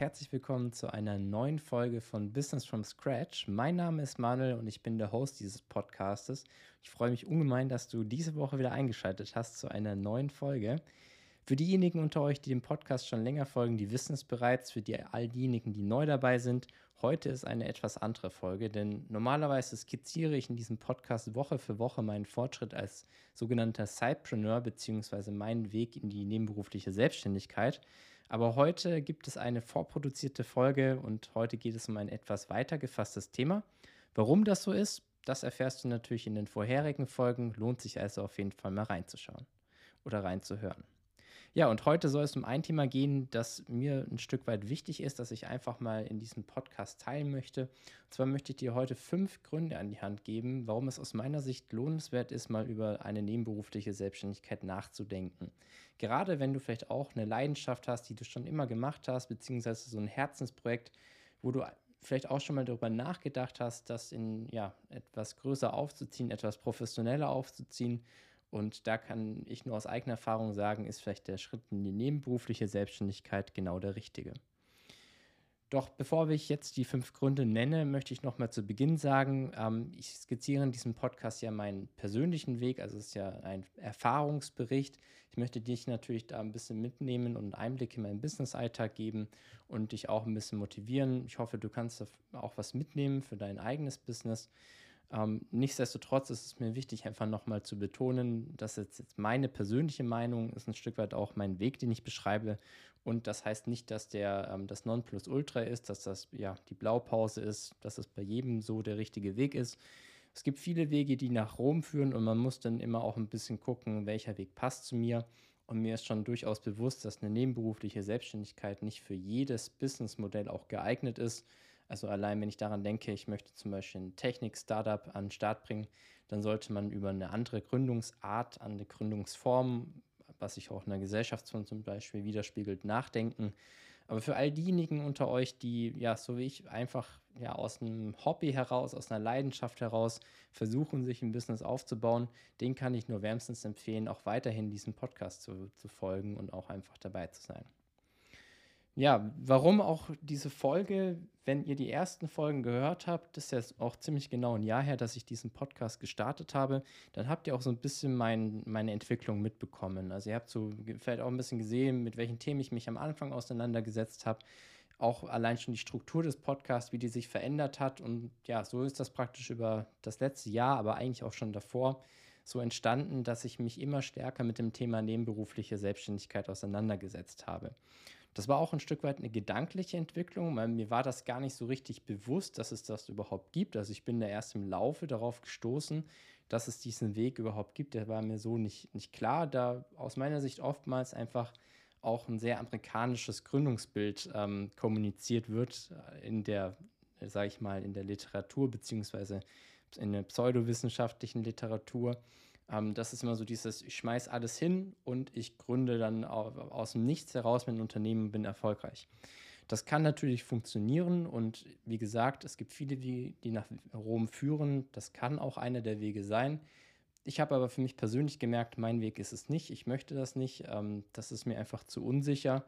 herzlich willkommen zu einer neuen Folge von Business from Scratch. Mein Name ist Manuel und ich bin der Host dieses Podcastes. Ich freue mich ungemein, dass du diese Woche wieder eingeschaltet hast zu einer neuen Folge. Für diejenigen unter euch, die dem Podcast schon länger folgen, die wissen es bereits. Für die, all diejenigen, die neu dabei sind, heute ist eine etwas andere Folge, denn normalerweise skizziere ich in diesem Podcast Woche für Woche meinen Fortschritt als sogenannter Sidepreneur bzw. meinen Weg in die nebenberufliche Selbstständigkeit. Aber heute gibt es eine vorproduzierte Folge und heute geht es um ein etwas weiter gefasstes Thema. Warum das so ist, das erfährst du natürlich in den vorherigen Folgen. Lohnt sich also auf jeden Fall mal reinzuschauen oder reinzuhören. Ja, und heute soll es um ein Thema gehen, das mir ein Stück weit wichtig ist, dass ich einfach mal in diesem Podcast teilen möchte. Und zwar möchte ich dir heute fünf Gründe an die Hand geben, warum es aus meiner Sicht lohnenswert ist, mal über eine nebenberufliche Selbstständigkeit nachzudenken. Gerade wenn du vielleicht auch eine Leidenschaft hast, die du schon immer gemacht hast, beziehungsweise so ein Herzensprojekt, wo du vielleicht auch schon mal darüber nachgedacht hast, das in ja etwas größer aufzuziehen, etwas professioneller aufzuziehen und da kann ich nur aus eigener Erfahrung sagen, ist vielleicht der Schritt in die nebenberufliche Selbstständigkeit genau der richtige. Doch bevor ich jetzt die fünf Gründe nenne, möchte ich nochmal zu Beginn sagen, ähm, ich skizziere in diesem Podcast ja meinen persönlichen Weg, also es ist ja ein Erfahrungsbericht. Ich möchte dich natürlich da ein bisschen mitnehmen und einen Einblick in meinen Business-Alltag geben und dich auch ein bisschen motivieren. Ich hoffe, du kannst auch was mitnehmen für dein eigenes Business. Ähm, nichtsdestotrotz ist es mir wichtig, einfach nochmal zu betonen, dass jetzt, jetzt meine persönliche Meinung ist ein Stück weit auch mein Weg, den ich beschreibe. Und das heißt nicht, dass der ähm, das Nonplusultra ist, dass das ja die Blaupause ist, dass es bei jedem so der richtige Weg ist. Es gibt viele Wege, die nach Rom führen und man muss dann immer auch ein bisschen gucken, welcher Weg passt zu mir. Und mir ist schon durchaus bewusst, dass eine nebenberufliche Selbstständigkeit nicht für jedes Businessmodell auch geeignet ist. Also allein wenn ich daran denke, ich möchte zum Beispiel ein Technik-Startup an den Start bringen, dann sollte man über eine andere Gründungsart, eine Gründungsform, was sich auch in der Gesellschaftsform zum Beispiel widerspiegelt, nachdenken. Aber für all diejenigen unter euch, die ja, so wie ich, einfach ja aus einem Hobby heraus, aus einer Leidenschaft heraus versuchen, sich ein Business aufzubauen, den kann ich nur wärmstens empfehlen, auch weiterhin diesem Podcast zu, zu folgen und auch einfach dabei zu sein. Ja, warum auch diese Folge? Wenn ihr die ersten Folgen gehört habt, das ist ja auch ziemlich genau ein Jahr her, dass ich diesen Podcast gestartet habe, dann habt ihr auch so ein bisschen mein, meine Entwicklung mitbekommen. Also ihr habt so vielleicht auch ein bisschen gesehen, mit welchen Themen ich mich am Anfang auseinandergesetzt habe. Auch allein schon die Struktur des Podcasts, wie die sich verändert hat. Und ja, so ist das praktisch über das letzte Jahr, aber eigentlich auch schon davor so entstanden, dass ich mich immer stärker mit dem Thema nebenberufliche Selbstständigkeit auseinandergesetzt habe. Das war auch ein Stück weit eine gedankliche Entwicklung, weil mir war das gar nicht so richtig bewusst, dass es das überhaupt gibt. Also ich bin da erst im Laufe darauf gestoßen, dass es diesen Weg überhaupt gibt. Der war mir so nicht, nicht klar, da aus meiner Sicht oftmals einfach auch ein sehr amerikanisches Gründungsbild ähm, kommuniziert wird in der, sage ich mal, in der Literatur beziehungsweise in der pseudowissenschaftlichen Literatur. Ähm, das ist immer so dieses, ich schmeiß alles hin und ich gründe dann aus dem Nichts heraus mit einem Unternehmen und bin erfolgreich. Das kann natürlich funktionieren und wie gesagt, es gibt viele, die, die nach Rom führen. Das kann auch einer der Wege sein. Ich habe aber für mich persönlich gemerkt, mein Weg ist es nicht. Ich möchte das nicht. Ähm, das ist mir einfach zu unsicher.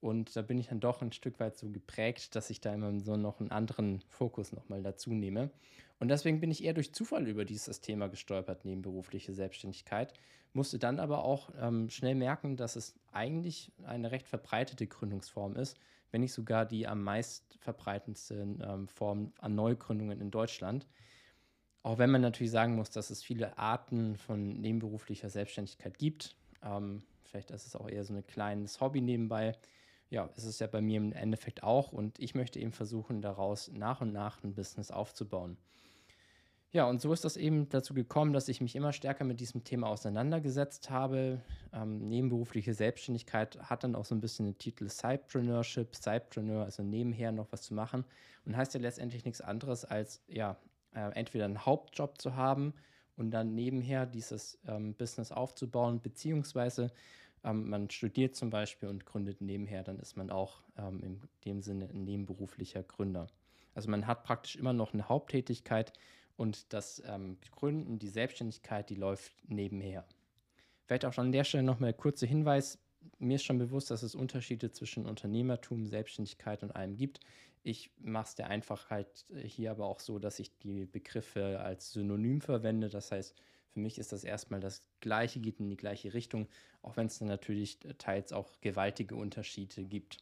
Und da bin ich dann doch ein Stück weit so geprägt, dass ich da immer so noch einen anderen Fokus nochmal dazu nehme. Und deswegen bin ich eher durch Zufall über dieses Thema gestolpert, nebenberufliche Selbstständigkeit, musste dann aber auch ähm, schnell merken, dass es eigentlich eine recht verbreitete Gründungsform ist, wenn nicht sogar die am meist verbreitendste ähm, Form an Neugründungen in Deutschland. Auch wenn man natürlich sagen muss, dass es viele Arten von nebenberuflicher Selbstständigkeit gibt. Ähm, vielleicht ist es auch eher so ein kleines Hobby nebenbei ja, ist es ja bei mir im Endeffekt auch und ich möchte eben versuchen, daraus nach und nach ein Business aufzubauen. Ja, und so ist das eben dazu gekommen, dass ich mich immer stärker mit diesem Thema auseinandergesetzt habe. Ähm, nebenberufliche Selbstständigkeit hat dann auch so ein bisschen den Titel Sidepreneurship, Sidepreneur, also nebenher noch was zu machen. Und heißt ja letztendlich nichts anderes als, ja, äh, entweder einen Hauptjob zu haben und dann nebenher dieses ähm, Business aufzubauen, beziehungsweise ähm, man studiert zum Beispiel und gründet nebenher, dann ist man auch ähm, in dem Sinne ein nebenberuflicher Gründer. Also man hat praktisch immer noch eine Haupttätigkeit und das ähm, Gründen, die Selbstständigkeit, die läuft nebenher. Vielleicht auch an der Stelle nochmal kurzer Hinweis. mir ist schon bewusst, dass es Unterschiede zwischen Unternehmertum, Selbstständigkeit und allem gibt. Ich mache es der Einfachheit hier aber auch so, dass ich die Begriffe als Synonym verwende. Das heißt, für mich ist das erstmal das Gleiche, geht in die gleiche Richtung, auch wenn es dann natürlich teils auch gewaltige Unterschiede gibt.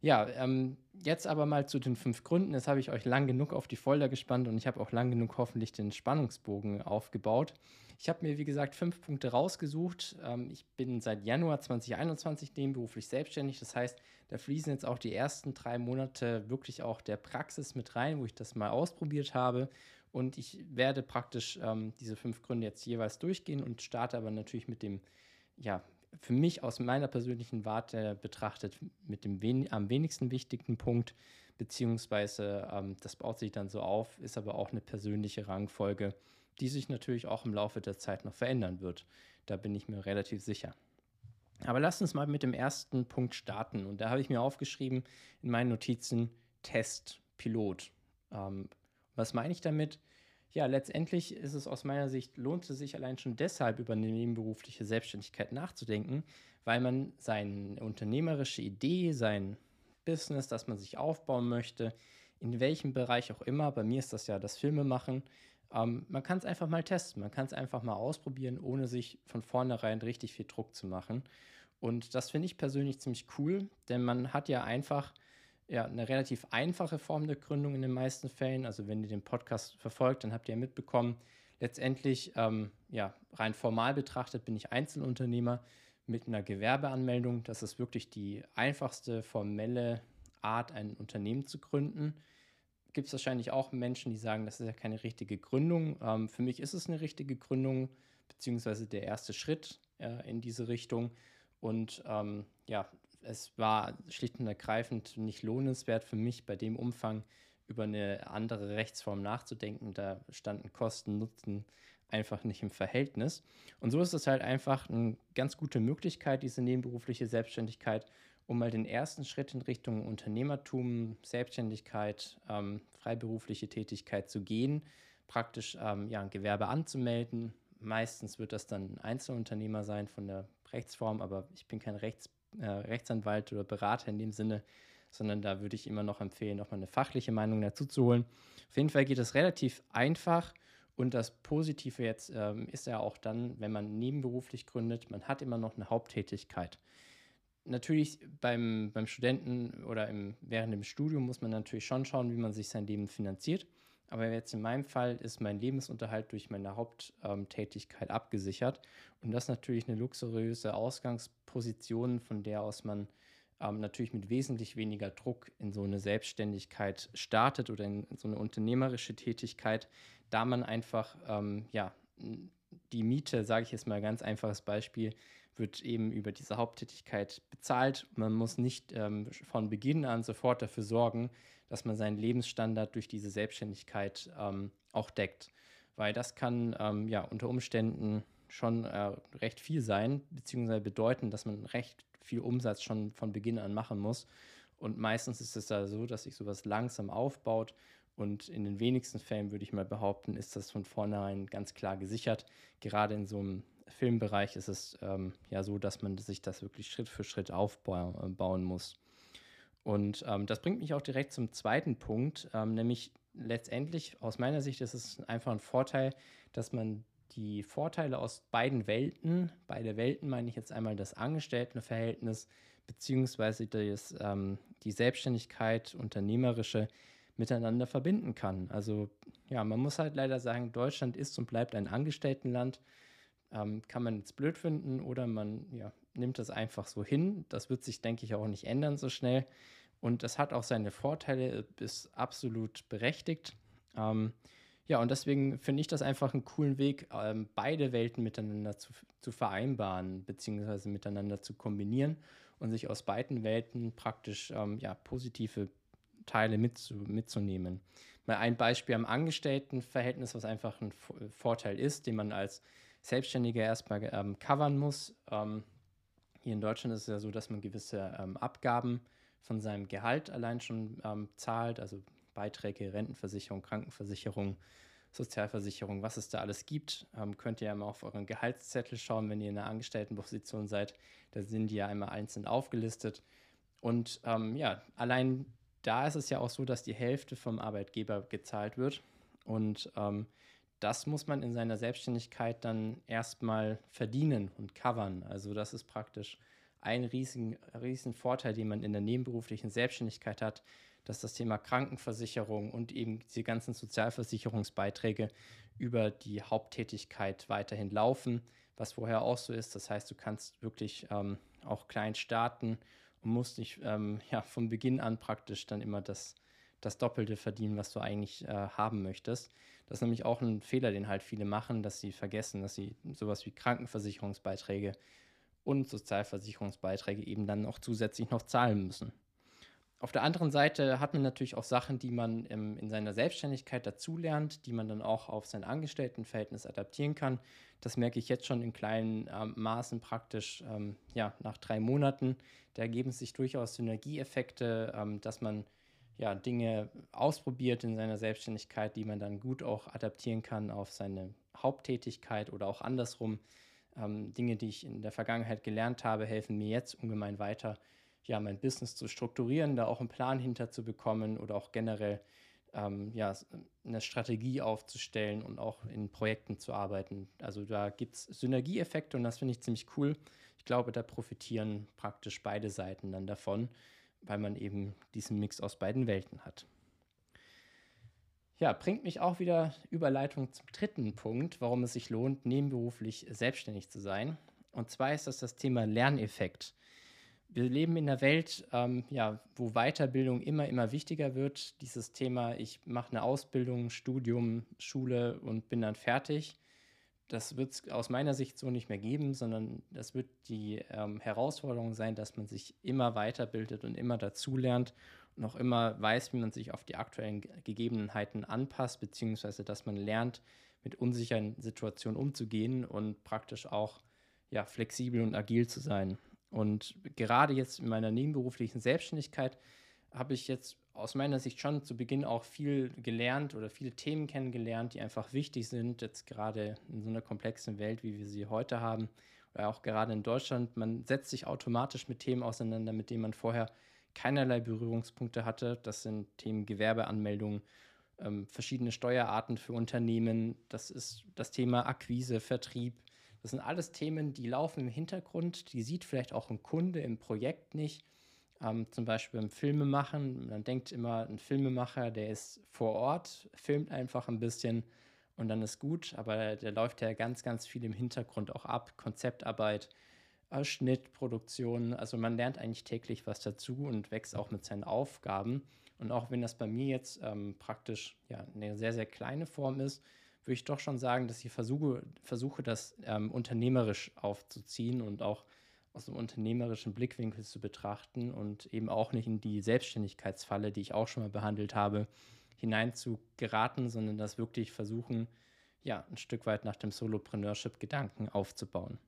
Ja, ähm, jetzt aber mal zu den fünf Gründen. Jetzt habe ich euch lang genug auf die Folter gespannt und ich habe auch lang genug hoffentlich den Spannungsbogen aufgebaut. Ich habe mir, wie gesagt, fünf Punkte rausgesucht. Ähm, ich bin seit Januar 2021 nebenberuflich selbstständig. Das heißt, da fließen jetzt auch die ersten drei Monate wirklich auch der Praxis mit rein, wo ich das mal ausprobiert habe. Und ich werde praktisch ähm, diese fünf Gründe jetzt jeweils durchgehen und starte aber natürlich mit dem ja, für mich aus meiner persönlichen Warte betrachtet mit dem wen am wenigsten wichtigen Punkt, beziehungsweise ähm, das baut sich dann so auf, ist aber auch eine persönliche Rangfolge, die sich natürlich auch im Laufe der Zeit noch verändern wird. Da bin ich mir relativ sicher. Aber lasst uns mal mit dem ersten Punkt starten. Und da habe ich mir aufgeschrieben in meinen Notizen Test, Pilot. Ähm, was meine ich damit? Ja, letztendlich ist es aus meiner Sicht, lohnt es sich allein schon deshalb über eine nebenberufliche Selbstständigkeit nachzudenken, weil man seine unternehmerische Idee, sein Business, das man sich aufbauen möchte, in welchem Bereich auch immer, bei mir ist das ja das Filmemachen, ähm, man kann es einfach mal testen, man kann es einfach mal ausprobieren, ohne sich von vornherein richtig viel Druck zu machen. Und das finde ich persönlich ziemlich cool, denn man hat ja einfach ja, eine relativ einfache Form der Gründung in den meisten Fällen. Also wenn ihr den Podcast verfolgt, dann habt ihr ja mitbekommen, letztendlich, ähm, ja, rein formal betrachtet bin ich Einzelunternehmer mit einer Gewerbeanmeldung. Das ist wirklich die einfachste formelle Art, ein Unternehmen zu gründen. Gibt es wahrscheinlich auch Menschen, die sagen, das ist ja keine richtige Gründung. Ähm, für mich ist es eine richtige Gründung, beziehungsweise der erste Schritt äh, in diese Richtung. Und ähm, ja, es war schlicht und ergreifend nicht lohnenswert für mich, bei dem Umfang über eine andere Rechtsform nachzudenken. Da standen Kosten, Nutzen einfach nicht im Verhältnis. Und so ist es halt einfach eine ganz gute Möglichkeit, diese nebenberufliche Selbstständigkeit, um mal den ersten Schritt in Richtung Unternehmertum, Selbstständigkeit, ähm, freiberufliche Tätigkeit zu gehen, praktisch ähm, ja, ein Gewerbe anzumelden. Meistens wird das dann ein Einzelunternehmer sein von der Rechtsform, aber ich bin kein Rechts äh, Rechtsanwalt oder Berater in dem Sinne, sondern da würde ich immer noch empfehlen, nochmal eine fachliche Meinung dazu zu holen. Auf jeden Fall geht es relativ einfach und das Positive jetzt ähm, ist ja auch dann, wenn man nebenberuflich gründet, man hat immer noch eine Haupttätigkeit. Natürlich beim, beim Studenten oder im, während dem Studium muss man natürlich schon schauen, wie man sich sein Leben finanziert. Aber jetzt in meinem Fall ist mein Lebensunterhalt durch meine Haupttätigkeit abgesichert. Und das ist natürlich eine luxuriöse Ausgangsposition, von der aus man ähm, natürlich mit wesentlich weniger Druck in so eine Selbstständigkeit startet oder in so eine unternehmerische Tätigkeit, da man einfach, ähm, ja, die Miete, sage ich jetzt mal ganz einfaches Beispiel, wird eben über diese Haupttätigkeit bezahlt. Man muss nicht ähm, von Beginn an sofort dafür sorgen, dass man seinen Lebensstandard durch diese Selbstständigkeit ähm, auch deckt. Weil das kann ähm, ja unter Umständen schon äh, recht viel sein, beziehungsweise bedeuten, dass man recht viel Umsatz schon von Beginn an machen muss. Und meistens ist es da so, dass sich sowas langsam aufbaut. Und in den wenigsten Fällen würde ich mal behaupten, ist das von vornherein ganz klar gesichert. Gerade in so einem Filmbereich ist es ähm, ja so, dass man sich das wirklich Schritt für Schritt aufbauen muss. Und ähm, das bringt mich auch direkt zum zweiten Punkt, ähm, nämlich letztendlich aus meiner Sicht ist es einfach ein Vorteil, dass man die Vorteile aus beiden Welten, beide Welten meine ich jetzt einmal das Angestelltenverhältnis beziehungsweise das, ähm, die Selbstständigkeit, unternehmerische miteinander verbinden kann. Also ja, man muss halt leider sagen, Deutschland ist und bleibt ein Angestelltenland. Ähm, kann man jetzt blöd finden oder man ja, nimmt das einfach so hin. Das wird sich, denke ich, auch nicht ändern so schnell. Und das hat auch seine Vorteile, ist absolut berechtigt. Ähm, ja, und deswegen finde ich das einfach einen coolen Weg, ähm, beide Welten miteinander zu, zu vereinbaren, beziehungsweise miteinander zu kombinieren und sich aus beiden Welten praktisch ähm, ja, positive Teile mitzu, mitzunehmen. Mal ein Beispiel am Angestelltenverhältnis, was einfach ein Vorteil ist, den man als Selbstständiger erstmal ähm, covern muss. Ähm, hier in Deutschland ist es ja so, dass man gewisse ähm, Abgaben von seinem Gehalt allein schon ähm, zahlt, also Beiträge, Rentenversicherung, Krankenversicherung Sozialversicherung, was es da alles gibt. Ähm, könnt ihr ja mal auf euren Gehaltszettel schauen, wenn ihr in einer Angestelltenposition seid. Da sind die ja einmal einzeln aufgelistet. Und ähm, ja, allein da ist es ja auch so, dass die Hälfte vom Arbeitgeber gezahlt wird. Und ähm, das muss man in seiner Selbstständigkeit dann erstmal verdienen und covern. Also das ist praktisch ein riesen, riesen Vorteil, den man in der nebenberuflichen Selbstständigkeit hat, dass das Thema Krankenversicherung und eben die ganzen Sozialversicherungsbeiträge über die Haupttätigkeit weiterhin laufen, was vorher auch so ist. Das heißt, du kannst wirklich ähm, auch klein starten und musst nicht ähm, ja, von Beginn an praktisch dann immer das, das Doppelte verdienen, was du eigentlich äh, haben möchtest. Das ist nämlich auch ein Fehler, den halt viele machen, dass sie vergessen, dass sie sowas wie Krankenversicherungsbeiträge und Sozialversicherungsbeiträge eben dann auch zusätzlich noch zahlen müssen. Auf der anderen Seite hat man natürlich auch Sachen, die man ähm, in seiner Selbstständigkeit dazulernt, die man dann auch auf sein Angestelltenverhältnis adaptieren kann. Das merke ich jetzt schon in kleinen ähm, Maßen praktisch ähm, ja, nach drei Monaten. Da ergeben sich durchaus Synergieeffekte, ähm, dass man ja, Dinge ausprobiert in seiner Selbstständigkeit, die man dann gut auch adaptieren kann auf seine Haupttätigkeit oder auch andersrum. Ähm, Dinge, die ich in der Vergangenheit gelernt habe, helfen mir jetzt ungemein weiter ja, mein Business zu strukturieren, da auch einen Plan hinter zu bekommen oder auch generell ähm, ja, eine Strategie aufzustellen und auch in Projekten zu arbeiten. Also da gibt es Synergieeffekte und das finde ich ziemlich cool. Ich glaube, da profitieren praktisch beide Seiten dann davon, weil man eben diesen Mix aus beiden Welten hat. Ja, bringt mich auch wieder Überleitung zum dritten Punkt, warum es sich lohnt, nebenberuflich selbstständig zu sein. Und zwar ist das das Thema Lerneffekt wir leben in einer Welt, ähm, ja, wo Weiterbildung immer, immer wichtiger wird. Dieses Thema, ich mache eine Ausbildung, Studium, Schule und bin dann fertig. Das wird es aus meiner Sicht so nicht mehr geben, sondern das wird die ähm, Herausforderung sein, dass man sich immer weiterbildet und immer dazulernt auch immer weiß, wie man sich auf die aktuellen Gegebenheiten anpasst, beziehungsweise dass man lernt, mit unsicheren Situationen umzugehen und praktisch auch ja, flexibel und agil zu sein. Und gerade jetzt in meiner nebenberuflichen Selbstständigkeit habe ich jetzt aus meiner Sicht schon zu Beginn auch viel gelernt oder viele Themen kennengelernt, die einfach wichtig sind, jetzt gerade in so einer komplexen Welt, wie wir sie heute haben, oder auch gerade in Deutschland. Man setzt sich automatisch mit Themen auseinander, mit denen man vorher keinerlei Berührungspunkte hatte. Das sind Themen Gewerbeanmeldung, ähm, verschiedene Steuerarten für Unternehmen, das ist das Thema Akquise, Vertrieb, das sind alles Themen, die laufen im Hintergrund, die sieht vielleicht auch ein Kunde im Projekt nicht. Ähm, zum Beispiel im Filmemachen. Man denkt immer, ein Filmemacher, der ist vor Ort, filmt einfach ein bisschen und dann ist gut, aber der läuft ja ganz, ganz viel im Hintergrund auch ab. Konzeptarbeit, Schnitt, Produktion. Also man lernt eigentlich täglich was dazu und wächst auch mit seinen Aufgaben. Und auch wenn das bei mir jetzt ähm, praktisch ja, eine sehr, sehr kleine Form ist, würde ich doch schon sagen, dass ich versuche, versuche das ähm, unternehmerisch aufzuziehen und auch aus einem unternehmerischen Blickwinkel zu betrachten und eben auch nicht in die Selbstständigkeitsfalle, die ich auch schon mal behandelt habe, hinein zu geraten, sondern das wirklich versuchen, ja, ein Stück weit nach dem Solopreneurship-Gedanken aufzubauen.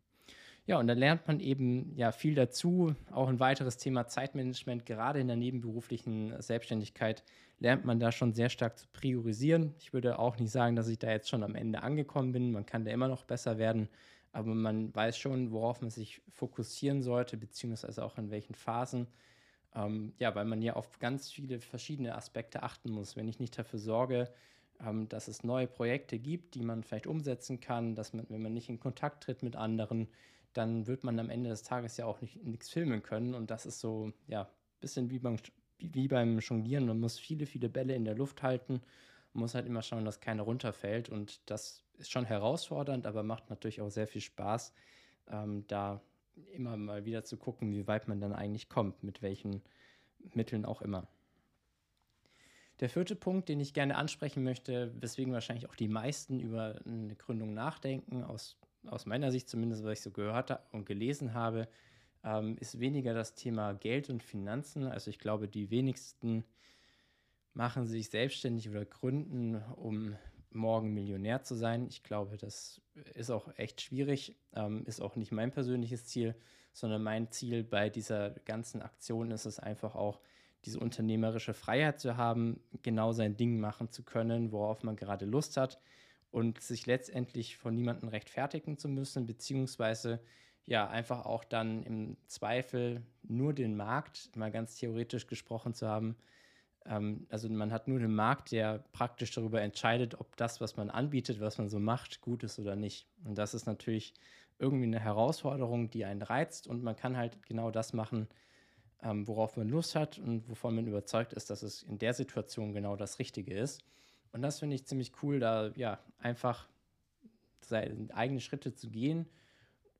Ja, und dann lernt man eben ja viel dazu. Auch ein weiteres Thema Zeitmanagement, gerade in der nebenberuflichen Selbstständigkeit, lernt man da schon sehr stark zu priorisieren. Ich würde auch nicht sagen, dass ich da jetzt schon am Ende angekommen bin. Man kann da immer noch besser werden, aber man weiß schon, worauf man sich fokussieren sollte, beziehungsweise auch in welchen Phasen. Ähm, ja, weil man ja auf ganz viele verschiedene Aspekte achten muss. Wenn ich nicht dafür sorge, dass es neue Projekte gibt, die man vielleicht umsetzen kann, dass man, wenn man nicht in Kontakt tritt mit anderen, dann wird man am Ende des Tages ja auch nichts filmen können. Und das ist so, ja, ein bisschen wie beim, wie beim Jonglieren. Man muss viele, viele Bälle in der Luft halten. Man muss halt immer schauen, dass keiner runterfällt. Und das ist schon herausfordernd, aber macht natürlich auch sehr viel Spaß, ähm, da immer mal wieder zu gucken, wie weit man dann eigentlich kommt, mit welchen Mitteln auch immer. Der vierte Punkt, den ich gerne ansprechen möchte, weswegen wahrscheinlich auch die meisten über eine Gründung nachdenken, aus aus meiner Sicht zumindest, was ich so gehört und gelesen habe, ähm, ist weniger das Thema Geld und Finanzen. Also ich glaube, die wenigsten machen sich selbstständig oder gründen, um morgen Millionär zu sein. Ich glaube, das ist auch echt schwierig, ähm, ist auch nicht mein persönliches Ziel, sondern mein Ziel bei dieser ganzen Aktion ist es einfach auch, diese unternehmerische Freiheit zu haben, genau sein Ding machen zu können, worauf man gerade Lust hat und sich letztendlich von niemandem rechtfertigen zu müssen, beziehungsweise ja, einfach auch dann im Zweifel nur den Markt, mal ganz theoretisch gesprochen zu haben. Ähm, also man hat nur den Markt, der praktisch darüber entscheidet, ob das, was man anbietet, was man so macht, gut ist oder nicht. Und das ist natürlich irgendwie eine Herausforderung, die einen reizt und man kann halt genau das machen, ähm, worauf man Lust hat und wovon man überzeugt ist, dass es in der Situation genau das Richtige ist. Und das finde ich ziemlich cool, da ja einfach seine eigenen Schritte zu gehen.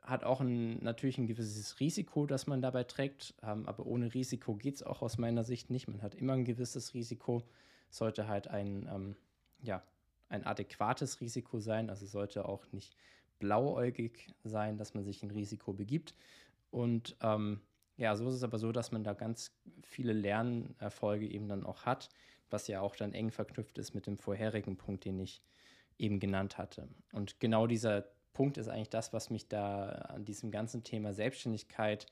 Hat auch ein, natürlich ein gewisses Risiko, das man dabei trägt, ähm, aber ohne Risiko geht es auch aus meiner Sicht nicht. Man hat immer ein gewisses Risiko, sollte halt ein, ähm, ja, ein adäquates Risiko sein, also sollte auch nicht blauäugig sein, dass man sich in Risiko begibt. Und ähm, ja, so ist es aber so, dass man da ganz viele Lernerfolge eben dann auch hat, was ja auch dann eng verknüpft ist mit dem vorherigen Punkt, den ich eben genannt hatte. Und genau dieser Punkt ist eigentlich das, was mich da an diesem ganzen Thema Selbstständigkeit,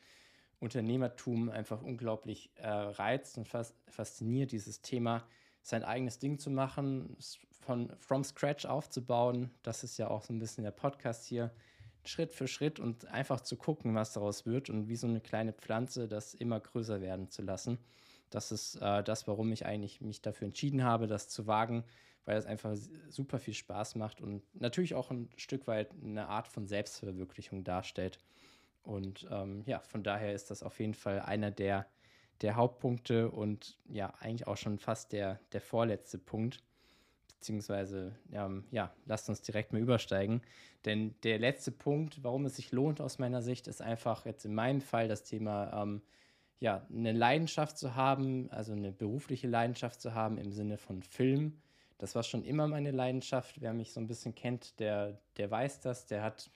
Unternehmertum einfach unglaublich äh, reizt und fas fasziniert, dieses Thema, sein eigenes Ding zu machen, von from scratch aufzubauen. Das ist ja auch so ein bisschen der Podcast hier Schritt für Schritt und einfach zu gucken, was daraus wird und wie so eine kleine Pflanze das immer größer werden zu lassen. Das ist äh, das, warum ich eigentlich mich dafür entschieden habe, das zu wagen, weil es einfach super viel Spaß macht und natürlich auch ein Stück weit eine Art von Selbstverwirklichung darstellt. Und ähm, ja, von daher ist das auf jeden Fall einer der, der Hauptpunkte und ja, eigentlich auch schon fast der, der vorletzte Punkt beziehungsweise ähm, ja, lasst uns direkt mal übersteigen. Denn der letzte Punkt, warum es sich lohnt aus meiner Sicht, ist einfach jetzt in meinem Fall das Thema, ähm, ja, eine Leidenschaft zu haben, also eine berufliche Leidenschaft zu haben im Sinne von Film. Das war schon immer meine Leidenschaft. Wer mich so ein bisschen kennt, der, der weiß das, der hat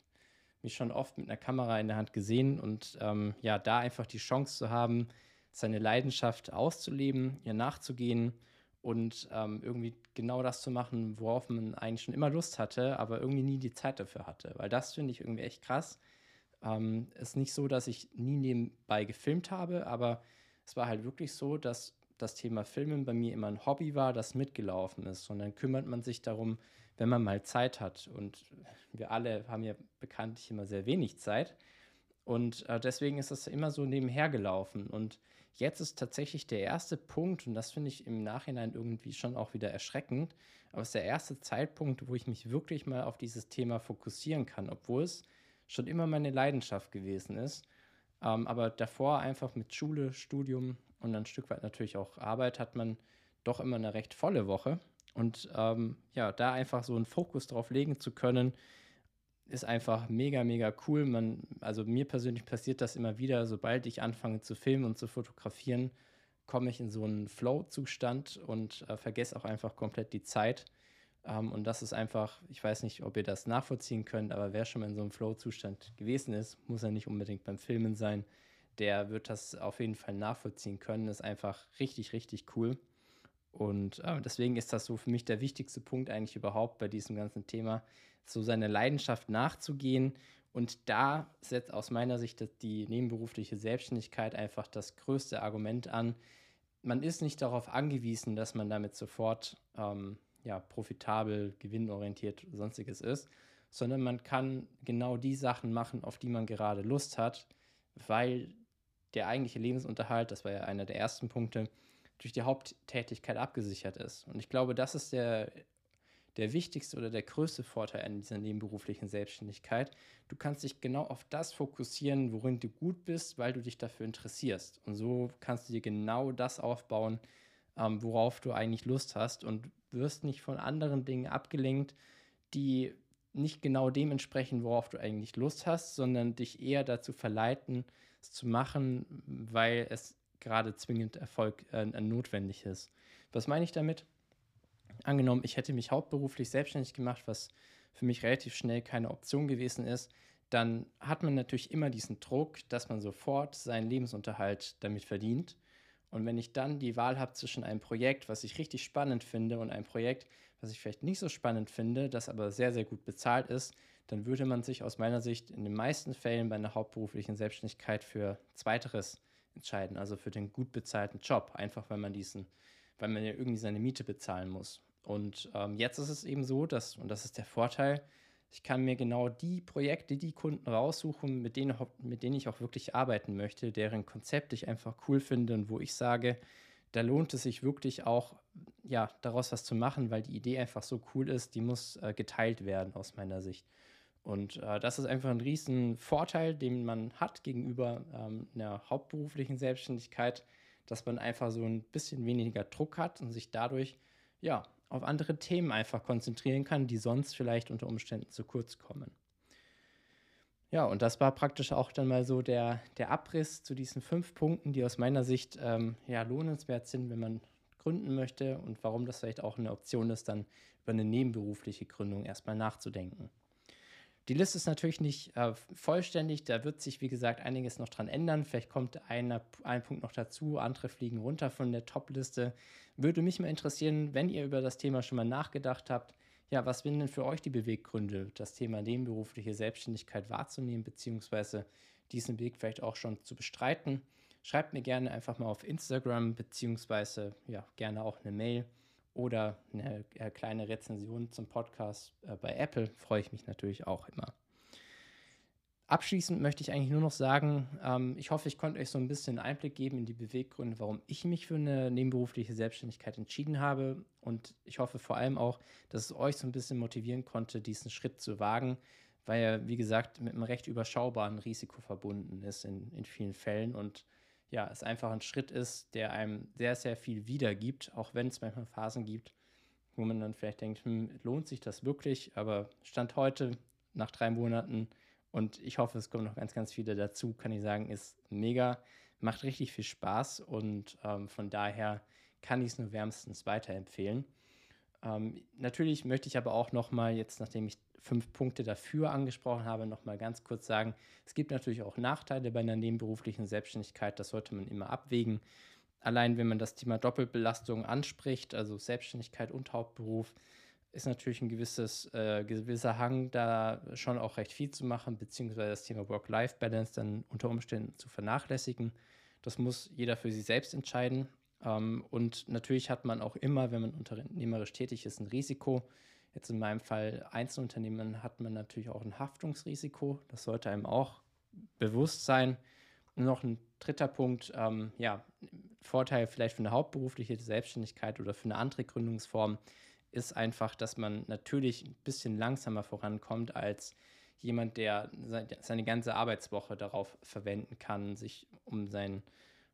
mich schon oft mit einer Kamera in der Hand gesehen und ähm, ja, da einfach die Chance zu haben, seine Leidenschaft auszuleben, ihr nachzugehen und ähm, irgendwie genau das zu machen, worauf man eigentlich schon immer Lust hatte, aber irgendwie nie die Zeit dafür hatte. Weil das finde ich irgendwie echt krass. Ähm, ist nicht so, dass ich nie nebenbei gefilmt habe, aber es war halt wirklich so, dass das Thema Filmen bei mir immer ein Hobby war, das mitgelaufen ist. Und dann kümmert man sich darum, wenn man mal Zeit hat. Und wir alle haben ja bekanntlich immer sehr wenig Zeit. Und äh, deswegen ist das immer so nebenher gelaufen. Und Jetzt ist tatsächlich der erste Punkt, und das finde ich im Nachhinein irgendwie schon auch wieder erschreckend, aber es ist der erste Zeitpunkt, wo ich mich wirklich mal auf dieses Thema fokussieren kann, obwohl es schon immer meine Leidenschaft gewesen ist. Ähm, aber davor einfach mit Schule, Studium und ein Stück weit natürlich auch Arbeit hat man doch immer eine recht volle Woche. Und ähm, ja, da einfach so einen Fokus drauf legen zu können, ist einfach mega, mega cool. Man, also mir persönlich passiert das immer wieder, sobald ich anfange zu filmen und zu fotografieren, komme ich in so einen Flow-Zustand und äh, vergesse auch einfach komplett die Zeit. Ähm, und das ist einfach, ich weiß nicht, ob ihr das nachvollziehen könnt, aber wer schon mal in so einem Flow-Zustand gewesen ist, muss ja nicht unbedingt beim Filmen sein, der wird das auf jeden Fall nachvollziehen können. Ist einfach richtig, richtig cool. Und äh, deswegen ist das so für mich der wichtigste Punkt eigentlich überhaupt bei diesem ganzen Thema, so seiner Leidenschaft nachzugehen. Und da setzt aus meiner Sicht die nebenberufliche Selbstständigkeit einfach das größte Argument an. Man ist nicht darauf angewiesen, dass man damit sofort ähm, ja, profitabel, gewinnorientiert, sonstiges ist, sondern man kann genau die Sachen machen, auf die man gerade Lust hat, weil der eigentliche Lebensunterhalt, das war ja einer der ersten Punkte, durch die Haupttätigkeit abgesichert ist. Und ich glaube, das ist der der wichtigste oder der größte Vorteil an dieser nebenberuflichen Selbstständigkeit. Du kannst dich genau auf das fokussieren, worin du gut bist, weil du dich dafür interessierst. Und so kannst du dir genau das aufbauen, ähm, worauf du eigentlich Lust hast und wirst nicht von anderen Dingen abgelenkt, die nicht genau dem entsprechen, worauf du eigentlich Lust hast, sondern dich eher dazu verleiten, es zu machen, weil es gerade zwingend Erfolg äh, notwendig ist. Was meine ich damit? angenommen, ich hätte mich hauptberuflich selbstständig gemacht, was für mich relativ schnell keine Option gewesen ist, dann hat man natürlich immer diesen Druck, dass man sofort seinen Lebensunterhalt damit verdient. Und wenn ich dann die Wahl habe zwischen einem Projekt, was ich richtig spannend finde, und einem Projekt, was ich vielleicht nicht so spannend finde, das aber sehr, sehr gut bezahlt ist, dann würde man sich aus meiner Sicht in den meisten Fällen bei einer hauptberuflichen Selbstständigkeit für Zweiteres entscheiden, also für den gut bezahlten Job, einfach weil man diesen, weil man ja irgendwie seine Miete bezahlen muss. Und ähm, jetzt ist es eben so, dass, und das ist der Vorteil, ich kann mir genau die Projekte, die Kunden raussuchen, mit denen, mit denen ich auch wirklich arbeiten möchte, deren Konzept ich einfach cool finde und wo ich sage, da lohnt es sich wirklich auch, ja, daraus was zu machen, weil die Idee einfach so cool ist, die muss äh, geteilt werden aus meiner Sicht. Und äh, das ist einfach ein riesen Vorteil, den man hat gegenüber ähm, einer hauptberuflichen Selbstständigkeit, dass man einfach so ein bisschen weniger Druck hat und sich dadurch ja auf andere Themen einfach konzentrieren kann, die sonst vielleicht unter Umständen zu kurz kommen. Ja, und das war praktisch auch dann mal so der, der Abriss zu diesen fünf Punkten, die aus meiner Sicht ähm, ja, lohnenswert sind, wenn man gründen möchte und warum das vielleicht auch eine Option ist, dann über eine nebenberufliche Gründung erstmal nachzudenken. Die Liste ist natürlich nicht äh, vollständig, da wird sich, wie gesagt, einiges noch dran ändern. Vielleicht kommt einer, ein Punkt noch dazu, andere fliegen runter von der Top-Liste. Würde mich mal interessieren, wenn ihr über das Thema schon mal nachgedacht habt, ja, was sind denn für euch die Beweggründe, das Thema nebenberufliche Selbstständigkeit wahrzunehmen, beziehungsweise diesen Weg vielleicht auch schon zu bestreiten? Schreibt mir gerne einfach mal auf Instagram, beziehungsweise ja, gerne auch eine Mail oder eine äh, kleine Rezension zum Podcast äh, bei Apple freue ich mich natürlich auch immer. Abschließend möchte ich eigentlich nur noch sagen, ähm, ich hoffe, ich konnte euch so ein bisschen Einblick geben in die Beweggründe, warum ich mich für eine nebenberufliche Selbstständigkeit entschieden habe. Und ich hoffe vor allem auch, dass es euch so ein bisschen motivieren konnte, diesen Schritt zu wagen, weil er, wie gesagt, mit einem recht überschaubaren Risiko verbunden ist in, in vielen Fällen. Und ja, es einfach ein Schritt ist, der einem sehr, sehr viel wiedergibt, auch wenn es manchmal Phasen gibt, wo man dann vielleicht denkt, hm, lohnt sich das wirklich? Aber Stand heute, nach drei Monaten, und ich hoffe, es kommen noch ganz, ganz viele dazu, kann ich sagen, ist mega, macht richtig viel Spaß und ähm, von daher kann ich es nur wärmstens weiterempfehlen. Ähm, natürlich möchte ich aber auch nochmal, jetzt nachdem ich fünf Punkte dafür angesprochen habe, nochmal ganz kurz sagen, es gibt natürlich auch Nachteile bei einer nebenberuflichen Selbstständigkeit, das sollte man immer abwägen. Allein wenn man das Thema Doppelbelastung anspricht, also Selbstständigkeit und Hauptberuf, ist natürlich ein gewisses, äh, gewisser Hang, da schon auch recht viel zu machen, beziehungsweise das Thema Work-Life-Balance dann unter Umständen zu vernachlässigen. Das muss jeder für sich selbst entscheiden. Ähm, und natürlich hat man auch immer, wenn man unternehmerisch tätig ist, ein Risiko. Jetzt in meinem Fall Einzelunternehmen hat man natürlich auch ein Haftungsrisiko. Das sollte einem auch bewusst sein. Und noch ein dritter Punkt, ähm, ja, Vorteil vielleicht für eine hauptberufliche Selbstständigkeit oder für eine andere Gründungsform ist einfach, dass man natürlich ein bisschen langsamer vorankommt als jemand, der seine ganze Arbeitswoche darauf verwenden kann, sich um sein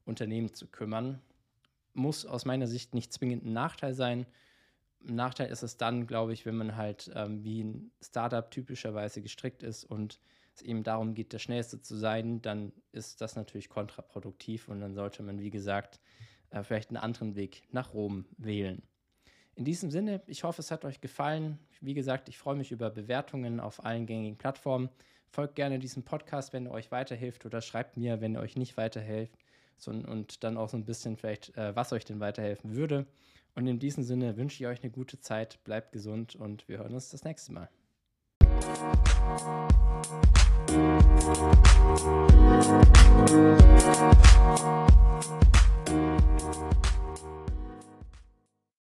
Unternehmen zu kümmern. Muss aus meiner Sicht nicht zwingend ein Nachteil sein. Nachteil ist es dann, glaube ich, wenn man halt ähm, wie ein Startup typischerweise gestrickt ist und es eben darum geht, der Schnellste zu sein, dann ist das natürlich kontraproduktiv und dann sollte man, wie gesagt, äh, vielleicht einen anderen Weg nach Rom wählen. In diesem Sinne, ich hoffe, es hat euch gefallen. Wie gesagt, ich freue mich über Bewertungen auf allen gängigen Plattformen. Folgt gerne diesem Podcast, wenn er euch weiterhilft oder schreibt mir, wenn er euch nicht weiterhilft so, und dann auch so ein bisschen vielleicht, äh, was euch denn weiterhelfen würde. Und in diesem Sinne wünsche ich euch eine gute Zeit, bleibt gesund und wir hören uns das nächste Mal.